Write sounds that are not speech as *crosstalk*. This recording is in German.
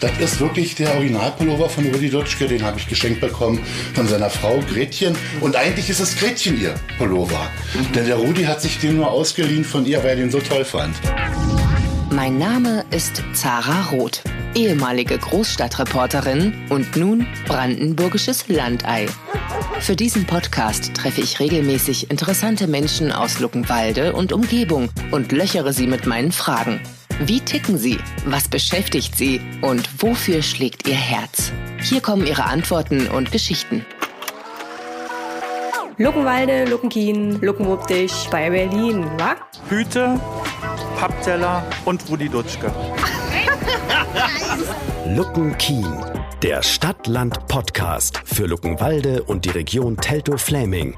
Das ist wirklich der Originalpullover von Rudi Dutschke, den habe ich geschenkt bekommen von seiner Frau Gretchen. Und eigentlich ist es Gretchen ihr Pullover. Denn der Rudi hat sich den nur ausgeliehen von ihr, weil er den so toll fand. Mein Name ist Zara Roth, ehemalige Großstadtreporterin und nun brandenburgisches Landei. Für diesen Podcast treffe ich regelmäßig interessante Menschen aus Luckenwalde und Umgebung und löchere sie mit meinen Fragen. Wie ticken Sie? Was beschäftigt Sie? Und wofür schlägt Ihr Herz? Hier kommen Ihre Antworten und Geschichten. Luckenwalde, Luckenkien, Luckenwuppdich bei Berlin, wa? Hüte, Pappteller und Rudi Dutschke. *laughs* Luckenkien, der Stadt-Land-Podcast für Luckenwalde und die Region Teltow-Fläming